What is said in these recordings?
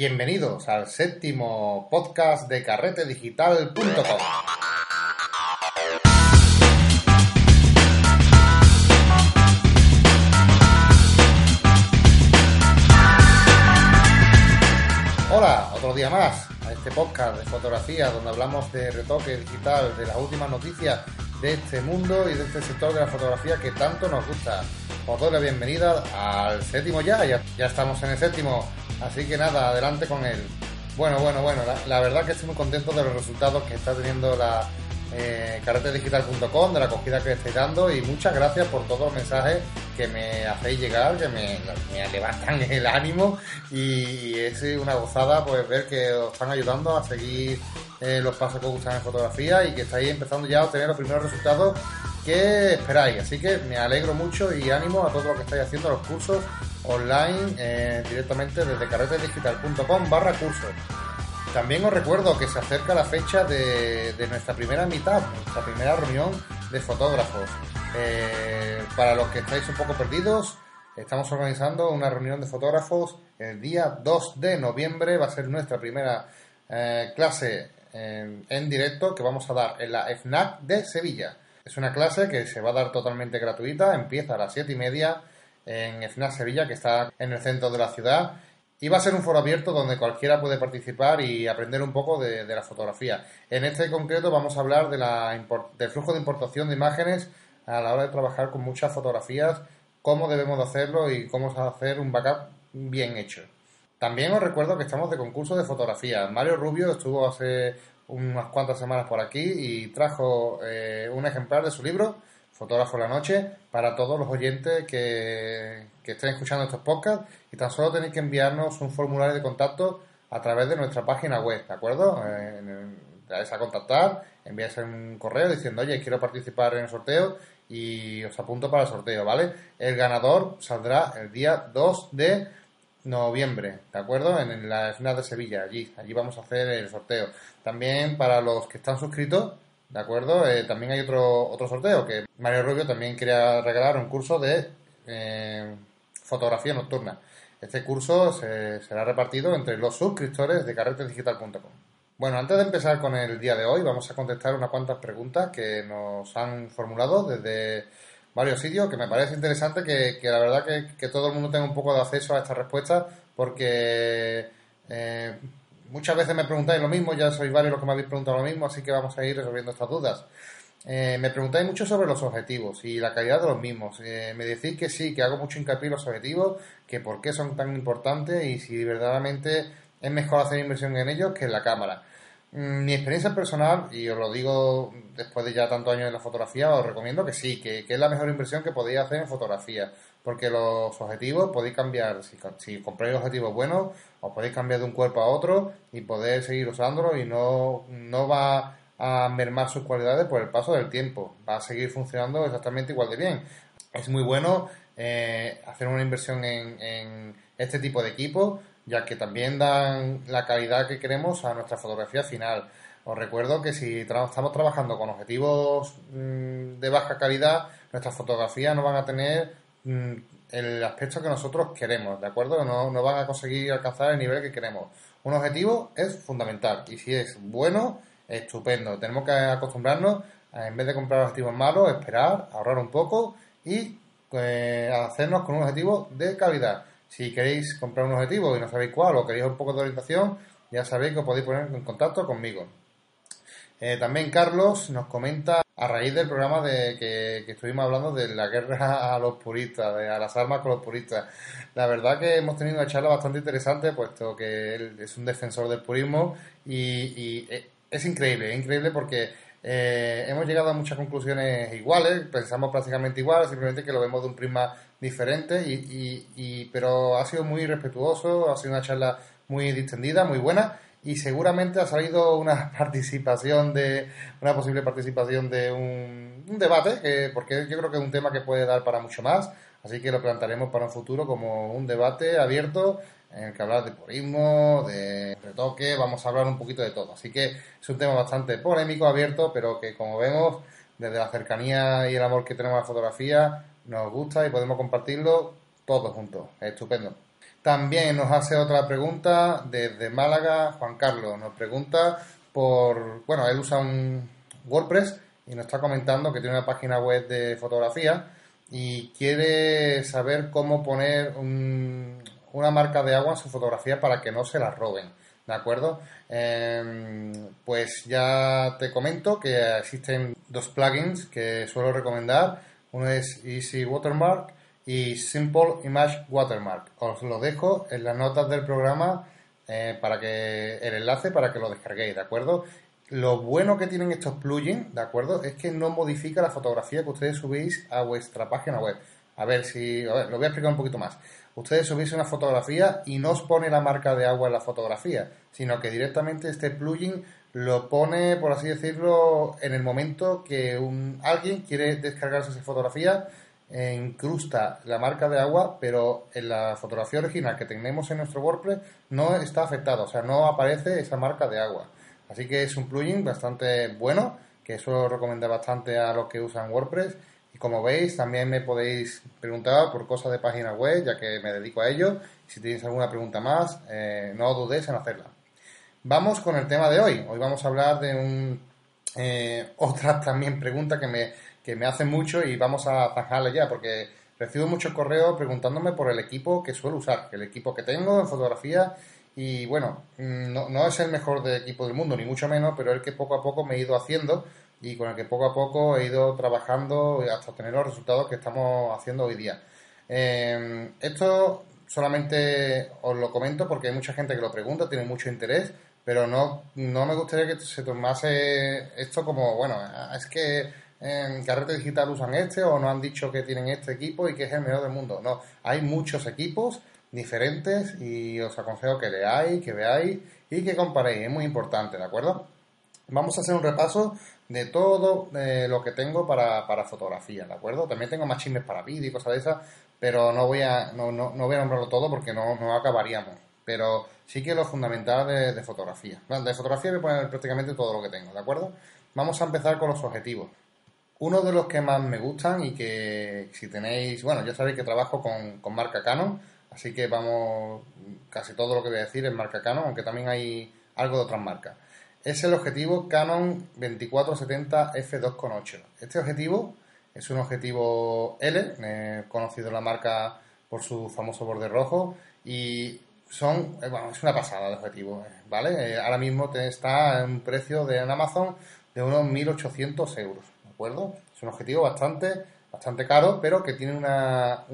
Bienvenidos al séptimo podcast de carretedigital.com. Hola, otro día más a este podcast de fotografía donde hablamos de retoque digital, de las últimas noticias de este mundo y de este sector de la fotografía que tanto nos gusta. Os doy la bienvenida al séptimo ya, ya, ya estamos en el séptimo, así que nada, adelante con él. Bueno, bueno, bueno, la, verdad que estoy muy contento de los resultados que está teniendo la eh, carretedigital.com, de la acogida que estáis dando y muchas gracias por todos los mensajes que me hacéis llegar, que me, me levantan el ánimo y es una gozada pues ver que os están ayudando a seguir eh, los pasos que os gustan en fotografía y que estáis empezando ya a obtener los primeros resultados que esperáis. Así que me alegro mucho y ánimo a todo lo que estáis haciendo los cursos online eh, directamente desde carretedigital.com barra cursos. También os recuerdo que se acerca la fecha de, de nuestra primera mitad, nuestra primera reunión de fotógrafos. Eh, para los que estáis un poco perdidos, estamos organizando una reunión de fotógrafos el día 2 de noviembre. Va a ser nuestra primera eh, clase en, en directo que vamos a dar en la FNAC de Sevilla. Es una clase que se va a dar totalmente gratuita, empieza a las 7 y media en FNAC Sevilla, que está en el centro de la ciudad. Y va a ser un foro abierto donde cualquiera puede participar y aprender un poco de, la fotografía. En este concreto vamos a hablar de la, del flujo de importación de imágenes a la hora de trabajar con muchas fotografías, cómo debemos de hacerlo y cómo hacer un backup bien hecho. También os recuerdo que estamos de concurso de fotografía. Mario Rubio estuvo hace unas cuantas semanas por aquí y trajo eh, un ejemplar de su libro, Fotógrafo de la Noche, para todos los oyentes que, que estén escuchando estos podcasts y tan solo tenéis que enviarnos un formulario de contacto a través de nuestra página web, ¿de acuerdo? En dais a contactar, enviáis un correo diciendo, oye, quiero participar en el sorteo y os apunto para el sorteo, ¿vale? El ganador saldrá el día 2 de noviembre, ¿de acuerdo? En la final de Sevilla, allí, allí vamos a hacer el sorteo. También para los que están suscritos, ¿de acuerdo? Eh, también hay otro, otro sorteo, que Mario Rubio también quería regalar un curso de eh, fotografía nocturna. Este curso se, será repartido entre los suscriptores de carretedigital.com. Bueno, antes de empezar con el día de hoy, vamos a contestar unas cuantas preguntas que nos han formulado desde varios sitios, que me parece interesante que, que la verdad que, que, todo el mundo tenga un poco de acceso a estas respuestas, porque eh, muchas veces me preguntáis lo mismo, ya sois varios los que me habéis preguntado lo mismo, así que vamos a ir resolviendo estas dudas. Eh, me preguntáis mucho sobre los objetivos y la calidad de los mismos. Eh, me decís que sí, que hago mucho hincapié en los objetivos, que por qué son tan importantes y si verdaderamente es mejor hacer inversión en ellos que en la cámara. Mm, mi experiencia personal, y os lo digo después de ya tantos años en la fotografía, os recomiendo que sí, que, que es la mejor inversión que podéis hacer en fotografía, porque los objetivos podéis cambiar, si, si compráis objetivos buenos, os podéis cambiar de un cuerpo a otro y poder seguir usándolo y no, no va a mermar sus cualidades por el paso del tiempo, va a seguir funcionando exactamente igual de bien. Es muy bueno eh, hacer una inversión en, este tipo de equipos ya que también dan la calidad que queremos a nuestra fotografía final. Os recuerdo que si estamos trabajando con objetivos mmm, de baja calidad, nuestras fotografías no van a tener el aspecto que nosotros queremos, ¿de acuerdo? No, no van a conseguir alcanzar el nivel que queremos. Un objetivo es fundamental y si es bueno, estupendo. Tenemos que acostumbrarnos, a, en vez de comprar objetivos malos, esperar, ahorrar un poco y eh, hacernos con un objetivo de calidad. Si queréis comprar un objetivo y no sabéis cuál o queréis un poco de orientación, ya sabéis que os podéis poner en contacto conmigo. Eh, también Carlos nos comenta a raíz del programa de que, estuvimos hablando de la guerra a los puristas, de, a las armas con los puristas. La verdad que hemos tenido una charla bastante interesante, puesto que él es un defensor del purismo y, y es increíble, es increíble porque eh, hemos llegado a muchas conclusiones iguales, pensamos prácticamente igual, simplemente que lo vemos de un prisma diferente, y, y, y, pero ha sido muy respetuoso, ha sido una charla muy distendida, muy buena, y seguramente ha salido una participación de, una posible participación de un, debate, que, porque yo creo que es un tema que puede dar para mucho más, así que lo plantaremos para un futuro como un debate abierto en el que hablar de purismo, de retoque, vamos a hablar un poquito de todo. Así que es un tema bastante polémico, abierto, pero que como vemos, desde la cercanía y el amor que tenemos a la fotografía, nos gusta y podemos compartirlo todos juntos. Es estupendo. También nos hace otra pregunta desde Málaga, Juan Carlos. Nos pregunta por, bueno, él usa un WordPress y nos está comentando que tiene una página web de fotografía y quiere saber cómo poner una marca de agua en su fotografía para que no se la roben. ¿De acuerdo? Em, pues ya te comento que existen dos plugins que suelo recomendar. Uno es Easy Watermark y Simple Image Watermark. Os lo dejo en las notas del programa eh, para que el enlace para que lo descarguéis, ¿de acuerdo? Lo bueno que tienen estos plugins, ¿de acuerdo? Es que no modifica la fotografía que ustedes subís a vuestra página web. A ver si, lo voy a explicar un poquito más. Ustedes subís una fotografía y no os pone la marca de agua en la fotografía, sino que directamente este plugin lo pone, por así decirlo, en el momento que un, alguien quiere descargarse esa fotografía incrusta la marca de agua, pero en la fotografía original que tenemos en nuestro WordPress no está afectado, o sea, no aparece esa marca de agua. Así que es un plugin bastante bueno, que suelo recomendar bastante a los que usan WordPress. Y como veis, también me podéis preguntar por cosas de página web, ya que me dedico a ello. Si tenéis alguna pregunta más, eh, no dudéis en hacerla. Vamos con el tema de hoy. Hoy vamos a hablar de un, eh, otra también pregunta que me, me hace mucho y vamos a zanjarle ya, porque recibo muchos correos preguntándome por el equipo que suelo usar, el equipo que tengo en fotografía. Y bueno, mm, no, no, es el mejor de equipo del mundo, ni mucho menos, pero el que poco a poco me he ido haciendo y con el que poco a poco he ido trabajando hasta obtener los resultados que estamos haciendo hoy día. Em, esto solamente os lo comento porque hay mucha gente que lo pregunta, tiene mucho interés, pero no, no me gustaría que se tomase esto como, bueno, es que en Carrete Digital usan este o no han dicho que tienen este equipo y que es el mejor del mundo. No, hay muchos equipos diferentes y os aconsejo que leáis, que veáis y que comparéis. Es muy importante, ¿de acuerdo? Vamos a hacer un repaso de todo eh, lo que tengo para, para, fotografía, ¿de acuerdo? También tengo más chismes para vídeo y cosas de esas, pero no voy a, no, no, no voy a nombrarlo todo porque no, no acabaríamos. Pero sí que lo fundamental de, de fotografía. de fotografía voy a poner prácticamente todo lo que tengo, ¿de acuerdo? Vamos a empezar con los objetivos. Uno de los que más me gustan y que si tenéis, bueno, ya sabéis que trabajo con, marca Canon, así que vamos, casi todo lo que voy a decir es marca Canon, aunque también hay algo de otras marcas. Es el objetivo Canon 2470 f2.8. Este objetivo es un objetivo L, eh, conocido la marca por su famoso borde rojo y son, eh, bueno, es una pasada de objetivo, eh, ¿vale? Eh, ahora mismo está en un precio de en Amazon de unos 1.800 euros Es un objetivo bastante, bastante caro, pero que tiene una,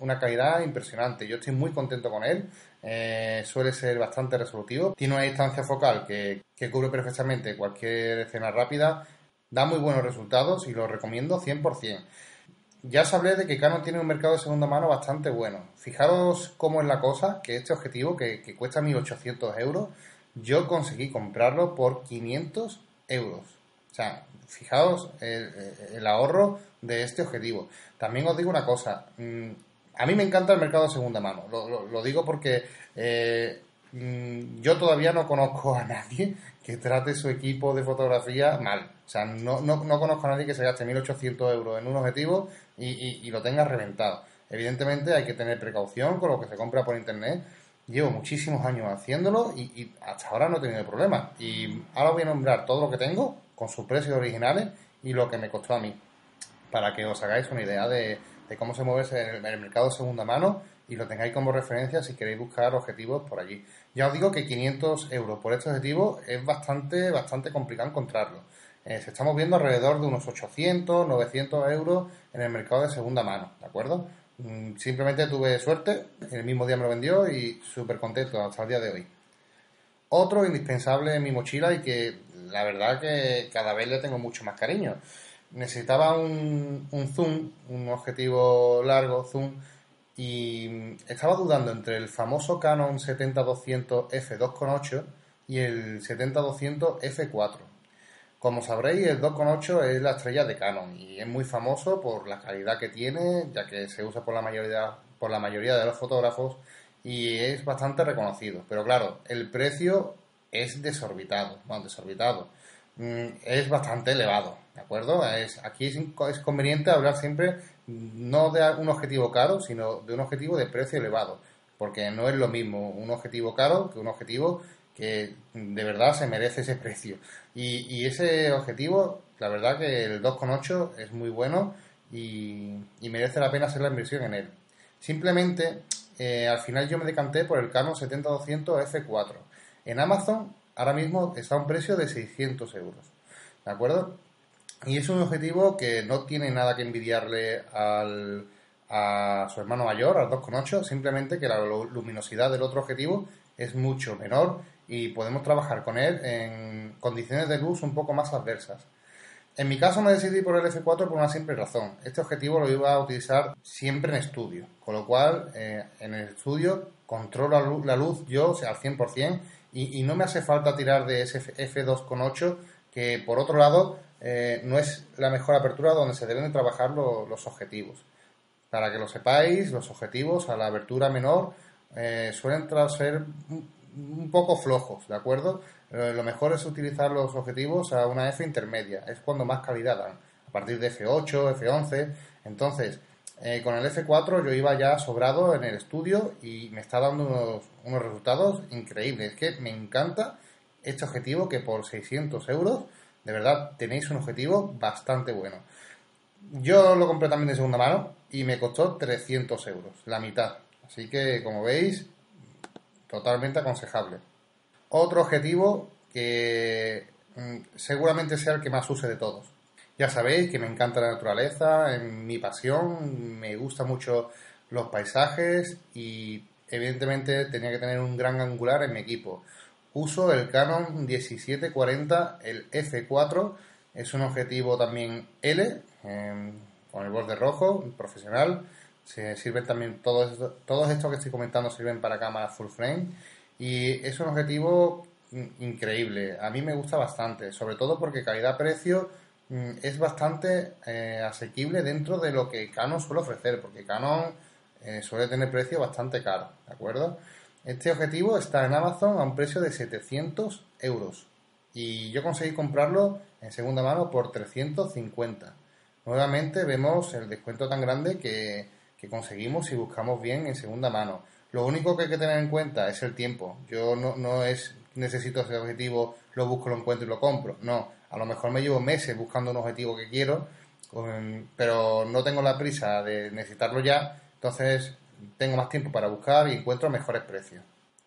una calidad impresionante. Yo estoy muy contento con él. Eh, suele ser bastante resolutivo. Tiene una distancia focal que, que cubre perfectamente cualquier escena rápida. Da muy buenos resultados y lo recomiendo 100%. Ya os hablé de que Canon tiene un mercado de segunda mano bastante bueno. Fijaros cómo es la cosa, que este objetivo, que, que cuesta 1.800 euros, yo conseguí comprarlo por 500 euros. O sea, fijaos el, ahorro de este objetivo. También os digo una cosa, mm, a mí me encanta el mercado de segunda mano, lo, digo porque eh, mm, yo todavía no conozco a nadie que trate su equipo de fotografía mal. O sea, no, no, conozco a nadie que se gaste 1.800 euros en un objetivo y, lo tenga reventado. Evidentemente hay que tener precaución con lo que se compra por internet. Llevo muchísimos años haciéndolo y, y hasta ahora no he tenido problemas. Y ahora voy a nombrar todo lo que tengo con sus precios originales y lo que me costó a mí, para que os hagáis una idea de, cómo se mueve el, el, mercado de segunda mano y lo tengáis como referencia si queréis buscar objetivos por allí. Ya os digo que 500 euros por este objetivo es bastante, bastante complicado encontrarlo. Eh, se estamos viendo alrededor de unos 800, 900 euros en el mercado de segunda mano, ¿de acuerdo? Mm, simplemente tuve suerte, el mismo día me lo vendió y súper contento hasta el día de hoy. Otro indispensable en mi mochila y que la verdad que cada vez le tengo mucho más cariño. Necesitaba un, zoom, un objetivo largo, zoom, y estaba dudando entre el famoso Canon 70-200 f2.8 y el 70-200 f4. Como sabréis, el 2.8 es la estrella de Canon y es muy famoso por la calidad que tiene, ya que se usa por la mayoría, por la mayoría de los fotógrafos y es bastante reconocido. Pero claro, el precio es desorbitado, bueno, desorbitado, mm, es bastante elevado, ¿de acuerdo? Es, aquí es, es, conveniente hablar siempre no de un objetivo caro, sino de un objetivo de precio elevado. porque no es lo mismo un objetivo caro que un objetivo que de verdad se merece ese precio. Y, ese objetivo, la verdad que el 2.8 es muy bueno y, merece la pena hacer la inversión en él. Simplemente, eh, al final yo me decanté por el Canon 70-200 F4. En Amazon ahora mismo está a un precio de 600 euros. ¿De acuerdo? Y es un objetivo que no tiene nada que envidiarle al, a su hermano mayor, al 2.8, simplemente que la luminosidad del otro objetivo es mucho menor y podemos trabajar con él en condiciones de luz un poco más adversas. En mi caso me decidí por el F4 por una simple razón. Este objetivo lo iba a utilizar siempre en estudio, con lo cual eh, en el estudio controlo la luz, yo al 100% y, no me hace falta tirar de ese F2.8 que por otro lado eh, no es la mejor apertura donde se deben de trabajar los objetivos. Para que lo sepáis, los objetivos a la abertura menor eh, suelen ser un poco flojos, ¿de acuerdo? Lo mejor es utilizar los objetivos a una F intermedia, es cuando más calidad dan, a partir de F8, F11. Entonces, eh, con el F4 yo iba ya sobrado en el estudio y me está dando unos, unos resultados increíbles. Es que me encanta este objetivo que por 600 euros, de verdad, tenéis un objetivo bastante bueno. Yo lo compré también de segunda mano y me costó 300 euros, la mitad. Así que, como veis, totalmente aconsejable. Otro objetivo que mm, seguramente sea el que más use de todos. Ya sabéis que me encanta la naturaleza, en mi pasión, me gusta mucho los paisajes y evidentemente tenía que tener un gran angular en mi equipo. Uso el Canon 1740, el F4, es un objetivo también L, em, con el borde rojo, profesional. Se sirven también todos, todos estos que estoy comentando sirven para cámaras full frame y es un objetivo increíble. A mí me gusta bastante, sobre todo porque calidad-precio es bastante eh, asequible dentro de lo que Canon suele ofrecer, porque Canon eh, suele tener precio bastante caro, ¿de acuerdo? Este objetivo está en Amazon a un precio de 700 euros y yo conseguí comprarlo en segunda mano por 350 nuevamente vemos el descuento tan grande que, conseguimos si buscamos bien en segunda mano. Lo único que hay que tener en cuenta es el tiempo. Yo no, no es necesito ese objetivo, lo busco, lo encuentro y lo compro. No, a lo mejor me llevo meses buscando un objetivo que quiero, pero no tengo la prisa de necesitarlo ya, entonces tengo más tiempo para buscar y encuentro mejores precios.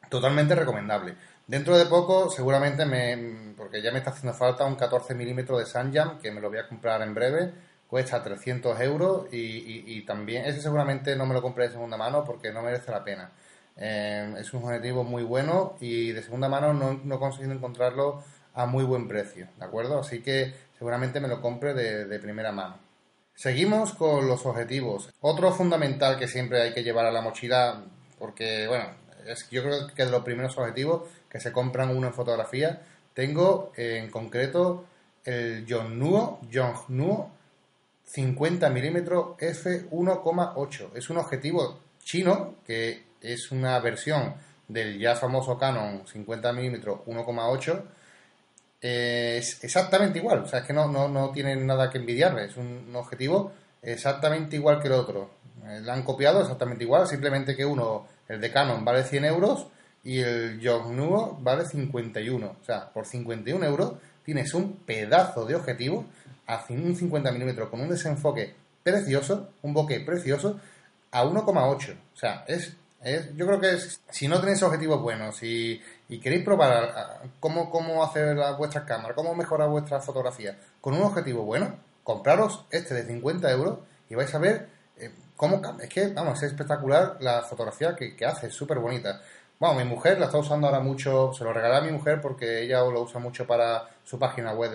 Totalmente recomendable. Dentro de poco, seguramente me, porque ya me está haciendo falta un 14 milímetros de Sanjam, que me lo voy a comprar en breve, cuesta 300 euros y, también ese seguramente no me lo compré de segunda mano porque no merece la pena. Eh, es un objetivo muy bueno y de segunda mano no, no, he conseguido encontrarlo a muy buen precio, ¿de acuerdo? Así que seguramente me lo compre de, primera mano. Seguimos con los objetivos. Otro fundamental que siempre hay que llevar a la mochila, porque, bueno, es, yo creo que de los primeros objetivos que se compran uno en fotografía, tengo en concreto el Yongnuo, Yongnuo 50 milímetros f1,8. Es un objetivo chino que es una versión del ya famoso Canon 50 milímetros 1,8. Es exactamente igual, o sea, es que no, no, no tienen nada que envidiarle, es un objetivo exactamente igual que el otro. Eh, la han copiado exactamente igual, simplemente que uno, el de Canon, vale 100 euros y el Yongnuo vale 51. O sea, por 51 euros tienes un pedazo de objetivo a un 50 milímetros con un desenfoque precioso, un bokeh precioso, a 1,8. O sea, es, es, yo creo que es, si no tenéis objetivos buenos y, y queréis probar cómo, cómo hacer vuestras cámaras, cómo mejorar vuestra fotografía con un objetivo bueno, compraros este de 50 euros y vais a ver eh, cómo Es que, vamos, es espectacular la fotografía que, que hace, es súper bonita. Bueno, mi mujer la está usando ahora mucho, se lo regalé a mi mujer porque ella lo usa mucho para su página web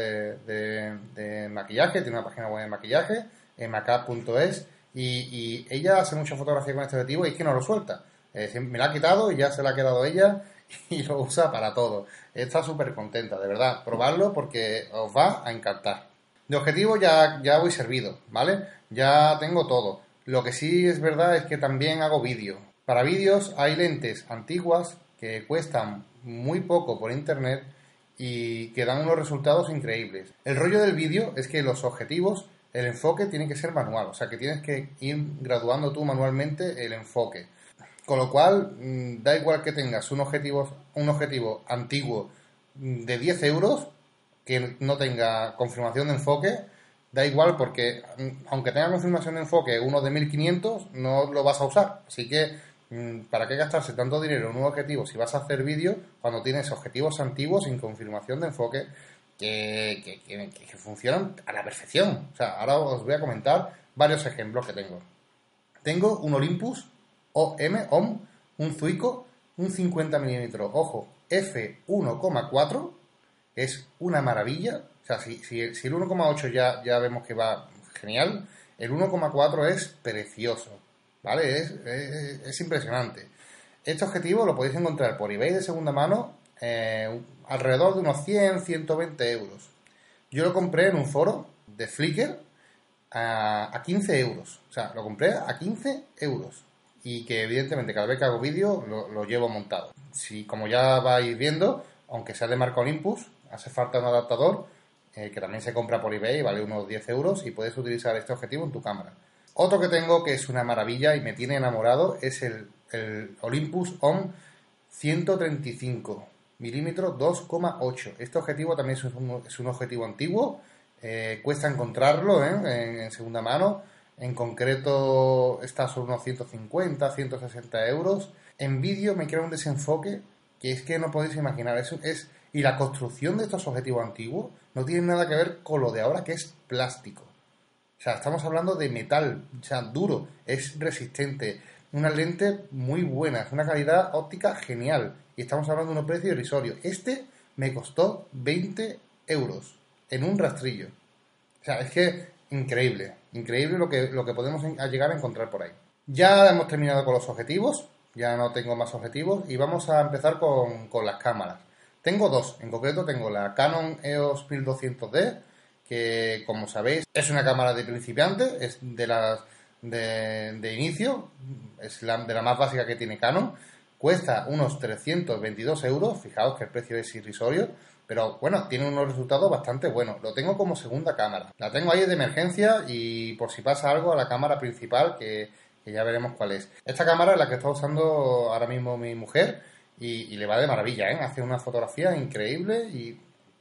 de, maquillaje, tiene una página web de maquillaje, en macap.es, y, ella hace mucha fotografía con este objetivo y es que no lo suelta. Eh, me la ha quitado y ya se la ha quedado ella y lo usa para todo. Está súper contenta, de verdad. Probarlo porque os va a encantar. De objetivo ya, ya voy servido, ¿vale? Ya tengo todo. Lo que sí es verdad es que también hago vídeo. Para vídeos hay lentes antiguas que cuestan muy poco por internet y que dan unos resultados increíbles. El rollo del vídeo es que los objetivos, el enfoque tiene que ser manual, o sea que tienes que ir graduando tú manualmente el enfoque. Con lo cual, mm, da igual que tengas un objetivo, un objetivo antiguo mm, de 10 euros, que no tenga confirmación de enfoque, da igual porque mm, aunque tenga confirmación de enfoque uno de 1500, no lo vas a usar. Así que, ¿para qué gastarse tanto dinero en un objetivo si vas a hacer vídeo cuando tienes objetivos antiguos sin confirmación de enfoque que, que, funcionan a la perfección? O sea, ahora os voy a comentar varios ejemplos que tengo. Tengo un Olympus OM, OM, un Zuico, un 50 milímetros, ojo, F1,4, es una maravilla. O sea, si, si, el 1,8 ya, ya vemos que va genial, el 1,4 es precioso, ¿vale? Es, impresionante. Este objetivo lo podéis encontrar por eBay de segunda mano eh, alrededor de unos 100, 120 euros. Yo lo compré en un foro de Flickr a, a 15 euros. O sea, lo compré a 15 euros y que evidentemente cada vez que hago vídeo lo, llevo montado. Si como ya vais viendo, aunque sea de marca Olympus, hace falta un adaptador eh, que también se compra por eBay, vale unos 10 euros y puedes utilizar este objetivo en tu cámara. Otro que tengo que es una maravilla y me tiene enamorado es el, Olympus OM 135 milímetros 2,8. Este objetivo también es un, es un objetivo antiguo, eh, cuesta encontrarlo ¿eh? en segunda mano en concreto está sobre unos 150, 160 euros. En vídeo me crea un desenfoque que es que no podéis imaginar. Eso es, y la construcción de estos objetivos antiguos no tiene nada que ver con lo de ahora que es plástico. O sea, estamos hablando de metal, o sea, duro, es resistente, una lente muy buena, es una calidad óptica genial. Y estamos hablando de un precio irrisorio. Este me costó 20 euros en un rastrillo. O sea, es que increíble, increíble lo que, lo que podemos llegar a encontrar por ahí. Ya hemos terminado con los objetivos, ya no tengo más objetivos y vamos a empezar con, las cámaras. Tengo dos, en concreto tengo la Canon EOS 1200D, que como sabéis es una cámara de principiante, es de las de, de inicio, es la, de la más básica que tiene Canon, cuesta unos 322 euros, fijaos que el precio es irrisorio, pero bueno, tiene unos resultados bastante buenos. Lo tengo como segunda cámara. La tengo ahí de emergencia y por si pasa algo a la cámara principal, que, ya veremos cuál es. Esta cámara es la que está usando ahora mismo mi mujer y, le va de maravilla, ¿eh? Hace una fotografía increíble y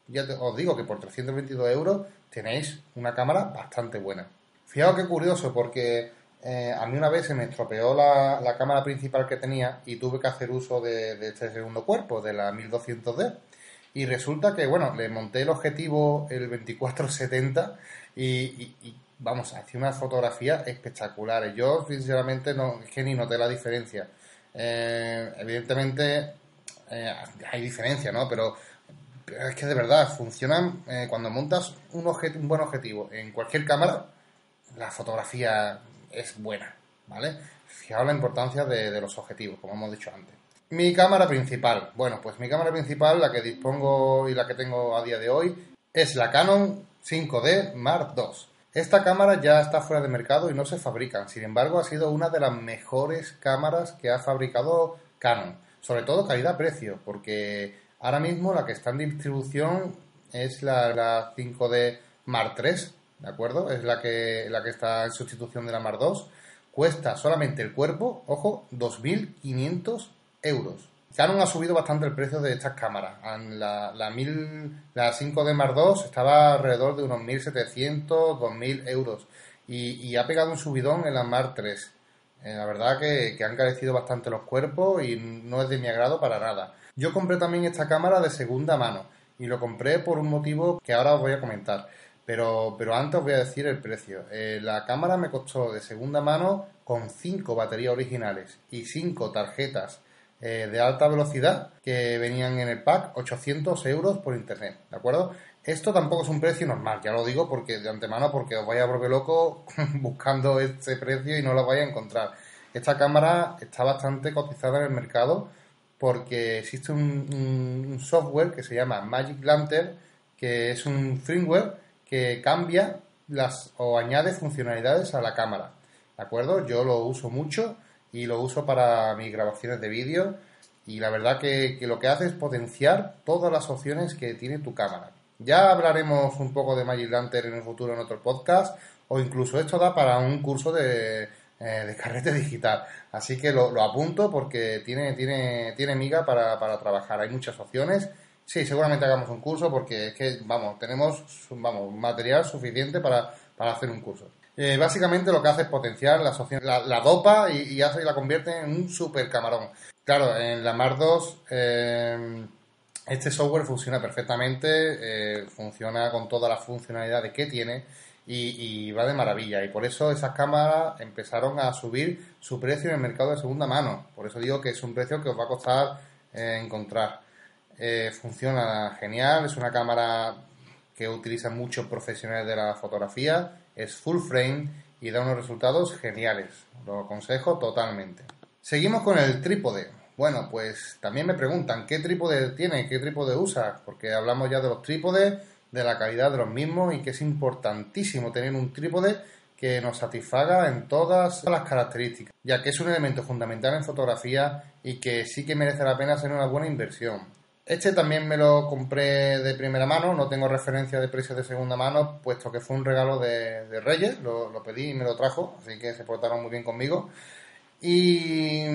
ya os digo que por 322 euros tenéis una cámara bastante buena. Fijaos qué curioso porque eh, a mí una vez se me estropeó la, cámara principal que tenía y tuve que hacer uso de, de este segundo cuerpo, de la 1200D. Y resulta que, bueno, le monté el objetivo el 2470 y, y, vamos, hacía unas fotografías espectaculares. Yo, sinceramente, no, es que ni noté la diferencia. Eh, evidentemente, eh, hay diferencia, ¿no? Pero, es que de verdad, funcionan eh, cuando montas un, un buen objetivo en cualquier cámara, la fotografía es buena, ¿vale? Fijaos la importancia de los objetivos, como hemos dicho antes. Mi cámara principal. Bueno, pues mi cámara principal, la que dispongo y la que tengo a día de hoy, es la Canon 5D Mark II. Esta cámara ya está fuera de mercado y no se fabrica. Sin embargo, ha sido una de las mejores cámaras que ha fabricado Canon. Sobre todo calidad-precio, porque ahora mismo la que está en distribución es la, 5D Mark III, ¿de acuerdo? Es la que, la que está en sustitución de la Mark II. Cuesta solamente el cuerpo, ojo, 2.500 euros. Canon ha subido bastante el precio de estas cámaras. La, la, 5D Mark II estaba alrededor de unos 1.700, 2.000 euros. Y, ha pegado un subidón en la Mark III. Eh, la verdad que, han carecido bastante los cuerpos y no es de mi agrado para nada. Yo compré también esta cámara de segunda mano y lo compré por un motivo que ahora os voy a comentar. Pero, pero antes os voy a decir el precio. Eh, la cámara me costó de segunda mano con 5 baterías originales y 5 tarjetas eh, de alta velocidad que venían en el pack, 800 euros por internet, ¿de acuerdo? Esto tampoco es un precio normal, ya lo digo porque de antemano, porque os vaya a volver loco buscando este precio y no lo vais a encontrar. Esta cámara está bastante cotizada en el mercado porque existe un, software que se llama Magic Lantern, que es un firmware que cambia las o añade funcionalidades a la cámara. ¿De acuerdo? Yo lo uso mucho y lo uso para mis grabaciones de vídeo y la verdad que, lo que hace es potenciar todas las opciones que tiene tu cámara. Ya hablaremos un poco de Magic Lantern en el futuro en otro podcast o incluso esto da para un curso de, eh, de carrete digital. Así que lo, apunto porque tiene, tiene, tiene miga para, para trabajar. Hay muchas opciones. Sí, seguramente hagamos un curso porque es que, vamos, tenemos vamos, material suficiente para, para hacer un curso. Eh, básicamente lo que hace es potenciar la, la, dopa y, hace y la convierte en un super camarón. Claro, en la Mar 2 eh, este software funciona perfectamente, eh, funciona con todas las funcionalidades que tiene y, va de maravilla. Y por eso esas cámaras empezaron a subir su precio en el mercado de segunda mano. Por eso digo que es un precio que os va a costar encontrar. funciona genial, es una cámara que utilizan muchos profesionales de la fotografía es full frame y da unos resultados geniales. Lo aconsejo totalmente. Seguimos con el trípode. Bueno, pues también me preguntan qué trípode tiene, qué trípode usa, porque hablamos ya de los trípodes, de la calidad de los mismos y que es importantísimo tener un trípode que nos satisfaga en todas las características, ya que es un elemento fundamental en fotografía y que sí que merece la pena hacer una buena inversión. Este también me lo compré de primera mano, no tengo referencia de precios de segunda mano, puesto que fue un regalo de, Reyes, lo, pedí y me lo trajo, así que se portaron muy bien conmigo. Y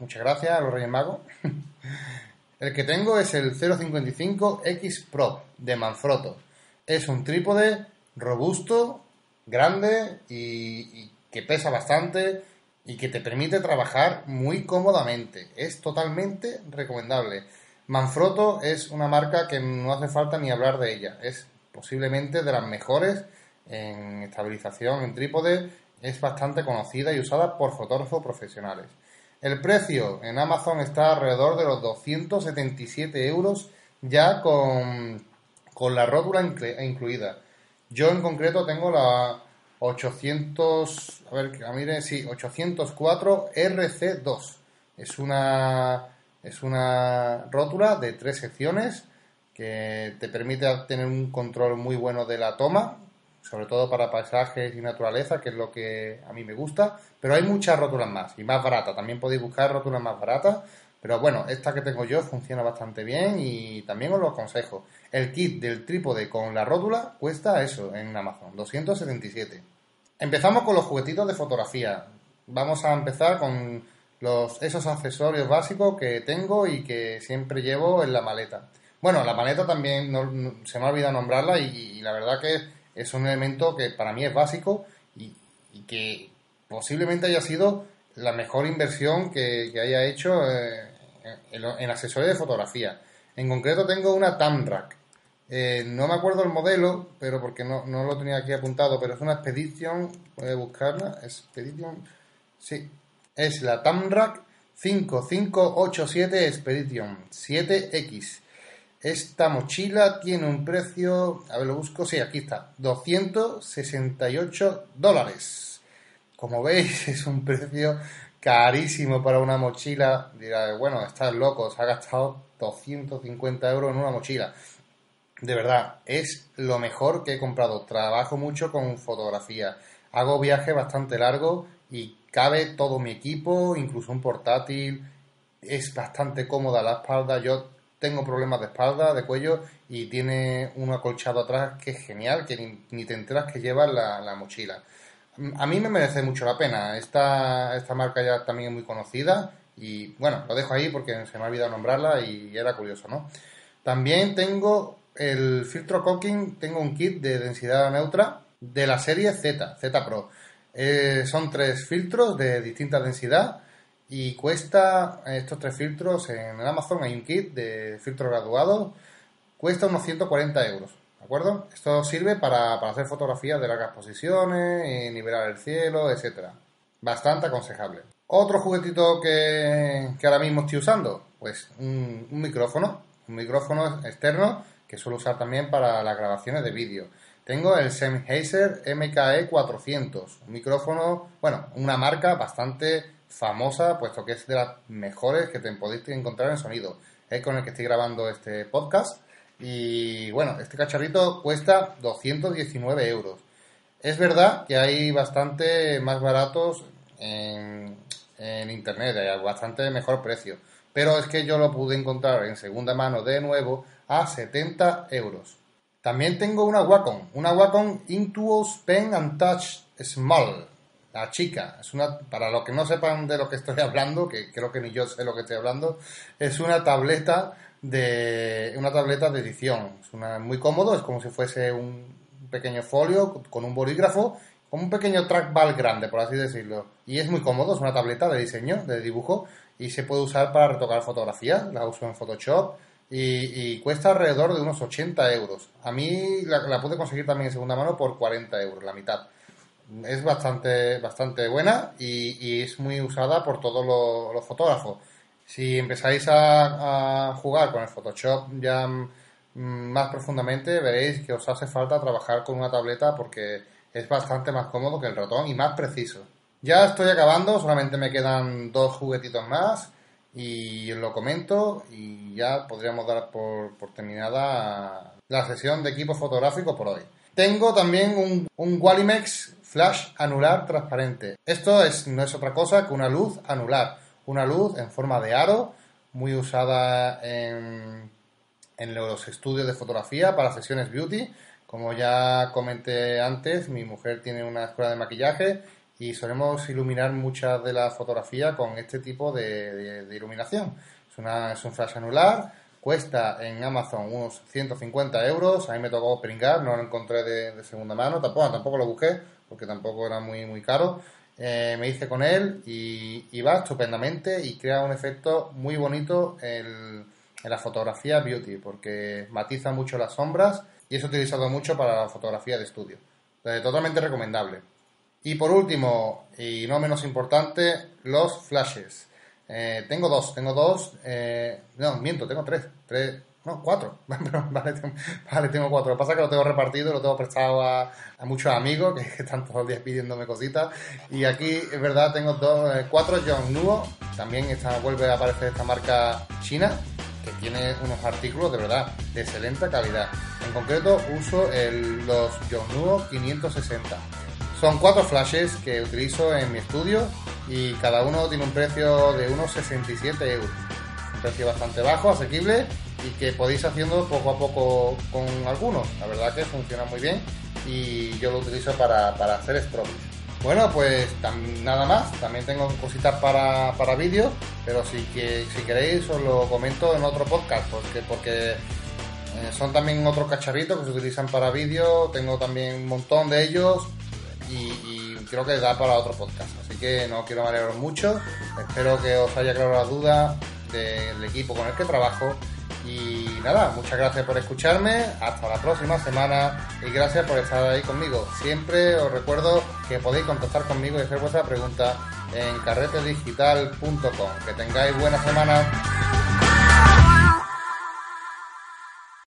muchas gracias a los Reyes Magos. El que tengo es el 055X Pro de Manfrotto. Es un trípode robusto, grande y que pesa bastante y que te permite trabajar muy cómodamente. Es totalmente recomendable. Manfrotto es una marca que no hace falta ni hablar de ella. Es posiblemente de las mejores en estabilización en trípode. Es bastante conocida y usada por fotógrafos profesionales. El precio en Amazon está alrededor de los 277 euros ya con, la rótula incluida. Yo en concreto tengo la 800, a ver, mire, sí, 804 RC2. Es una es una rótula de tres secciones que te permite tener un control muy bueno de la toma, sobre todo para paisajes y naturaleza, que es lo que a mí me gusta. Pero hay muchas rótulas más y más baratas. También podéis buscar rótulas más baratas. Pero bueno, esta que tengo yo funciona bastante bien y también os lo aconsejo. El kit del trípode con la rótula cuesta eso en Amazon, 277. Empezamos con los juguetitos de fotografía. Vamos a empezar con los, esos accesorios básicos que tengo y que siempre llevo en la maleta. Bueno, la maleta también se me ha olvidado nombrarla y, la verdad que es un elemento que para mí es básico y, que posiblemente haya sido la mejor inversión que, haya hecho eh, en, accesorios de fotografía. En concreto tengo una Tamrack. Eh, no me acuerdo el modelo, pero porque no, no, lo tenía aquí apuntado, pero es una Expedition, puede buscarla, Expedition, sí, es la Tamrac 5587 Expedition 7X. Esta mochila tiene un precio, a ver, lo busco, sí, aquí está, 268 dólares. Como veis, es un precio carísimo para una mochila. Dirá, bueno, estás loco, se ha gastado 250 euros en una mochila. De verdad, es lo mejor que he comprado. Trabajo mucho con fotografía. Hago viajes bastante largos y cabe todo mi equipo, incluso un portátil, es bastante cómoda la espalda, yo tengo problemas de espalda, de cuello y tiene un acolchado atrás que es genial, que ni, te enteras que lleva la, mochila. A mí me merece mucho la pena, esta, esta marca ya también es muy conocida y bueno, lo dejo ahí porque se me ha olvidado nombrarla y era curioso, ¿no? También tengo el filtro Cocking, tengo un kit de densidad neutra de la serie Z, Z Pro. Eh, son tres filtros de distinta densidad y cuesta estos tres filtros en Amazon hay un kit de filtro graduado cuesta unos 140 euros ¿de acuerdo? esto sirve para, hacer fotografías de largas posiciones eh, nivelar el cielo etcétera. Bastante aconsejable. Otro juguetito que, ahora mismo estoy usando pues un, un micrófono un micrófono externo que suelo usar también para las grabaciones de vídeo tengo el Sennheiser MKE 400, un micrófono, bueno, una marca bastante famosa, puesto que es de las mejores que te podéis encontrar en sonido. Es con el que estoy grabando este podcast. Y bueno, este cacharrito cuesta 219 euros. Es verdad que hay bastante más baratos en, en internet, hay bastante mejor precio. Pero es que yo lo pude encontrar en segunda mano de nuevo a 70 euros. También tengo una Wacom, una Wacom Intuos Pen and Touch Small, la chica. Es una, para los que no sepan de lo que estoy hablando, que creo que ni yo sé lo que estoy hablando, es una tableta de una tableta de edición. Es muy cómodo, es como si fuese un pequeño folio con un bolígrafo, como un pequeño trackball grande, por así decirlo. Y es muy cómodo, es una tableta de diseño, de dibujo, y se puede usar para retocar fotografía. La uso en Photoshop y, cuesta alrededor de unos 80 euros. A mí la, pude conseguir también en segunda mano por 40 euros, la mitad. Es bastante, bastante buena y, es muy usada por todos los, fotógrafos. Si empezáis a, jugar con el Photoshop ya mm, más profundamente, veréis que os hace falta trabajar con una tableta porque es bastante más cómodo que el ratón y más preciso. Ya estoy acabando, solamente me quedan dos juguetitos más y lo comento y ya podríamos dar por, terminada la sesión de equipo fotográfico por hoy. Tengo también un, un Wallimex flash anular transparente. Esto es, no es otra cosa que una luz anular, una luz en forma de aro, muy usada en, en los estudios de fotografía para sesiones beauty. Como ya comenté antes, mi mujer tiene una escuela de maquillaje y solemos iluminar muchas de la fotografía con este tipo de, iluminación. Es, una, es un flash anular, cuesta en Amazon unos 150 euros, a mí me tocó pringar, no lo encontré de, segunda mano, tampoco, tampoco lo busqué porque tampoco era muy, muy caro. Eh, me hice con él y, va estupendamente y crea un efecto muy bonito en, en la fotografía beauty porque matiza mucho las sombras y es utilizado mucho para la fotografía de estudio. totalmente recomendable. Y por último, y no menos importante, los flashes. Eh, tengo dos, tengo dos, eh, no, miento, tengo tres, tres, no, cuatro. vale, tengo, cuatro. Lo que pasa es que lo tengo repartido, lo tengo prestado a, muchos amigos que, están todos los días pidiéndome cositas. Y aquí, es verdad, tengo dos, eh, cuatro John Nuo. También esta, vuelve a aparecer esta marca china que tiene unos artículos de verdad de excelente calidad. En concreto, uso los John Nuo 560 son cuatro flashes que utilizo en mi estudio y cada uno tiene un precio de unos 67 euros. Un precio bastante bajo, asequible y que podéis haciendo poco a poco con algunos. La verdad que funciona muy bien y yo lo utilizo para, hacer strobes. Bueno, pues nada más. También tengo cositas para, para vídeos, pero si, que, si queréis os lo comento en otro podcast, porque, porque eh, son también otros cacharritos que se utilizan para vídeo. Tengo también un montón de ellos y, creo que da para otro podcast. Así que no quiero marearos mucho. Espero que os haya claro la duda del equipo con el que trabajo. Y nada, muchas gracias por escucharme. Hasta la próxima semana y gracias por estar ahí conmigo. Siempre os recuerdo que podéis contactar conmigo y hacer vuestra pregunta en carretedigital.com. Que tengáis buena semana.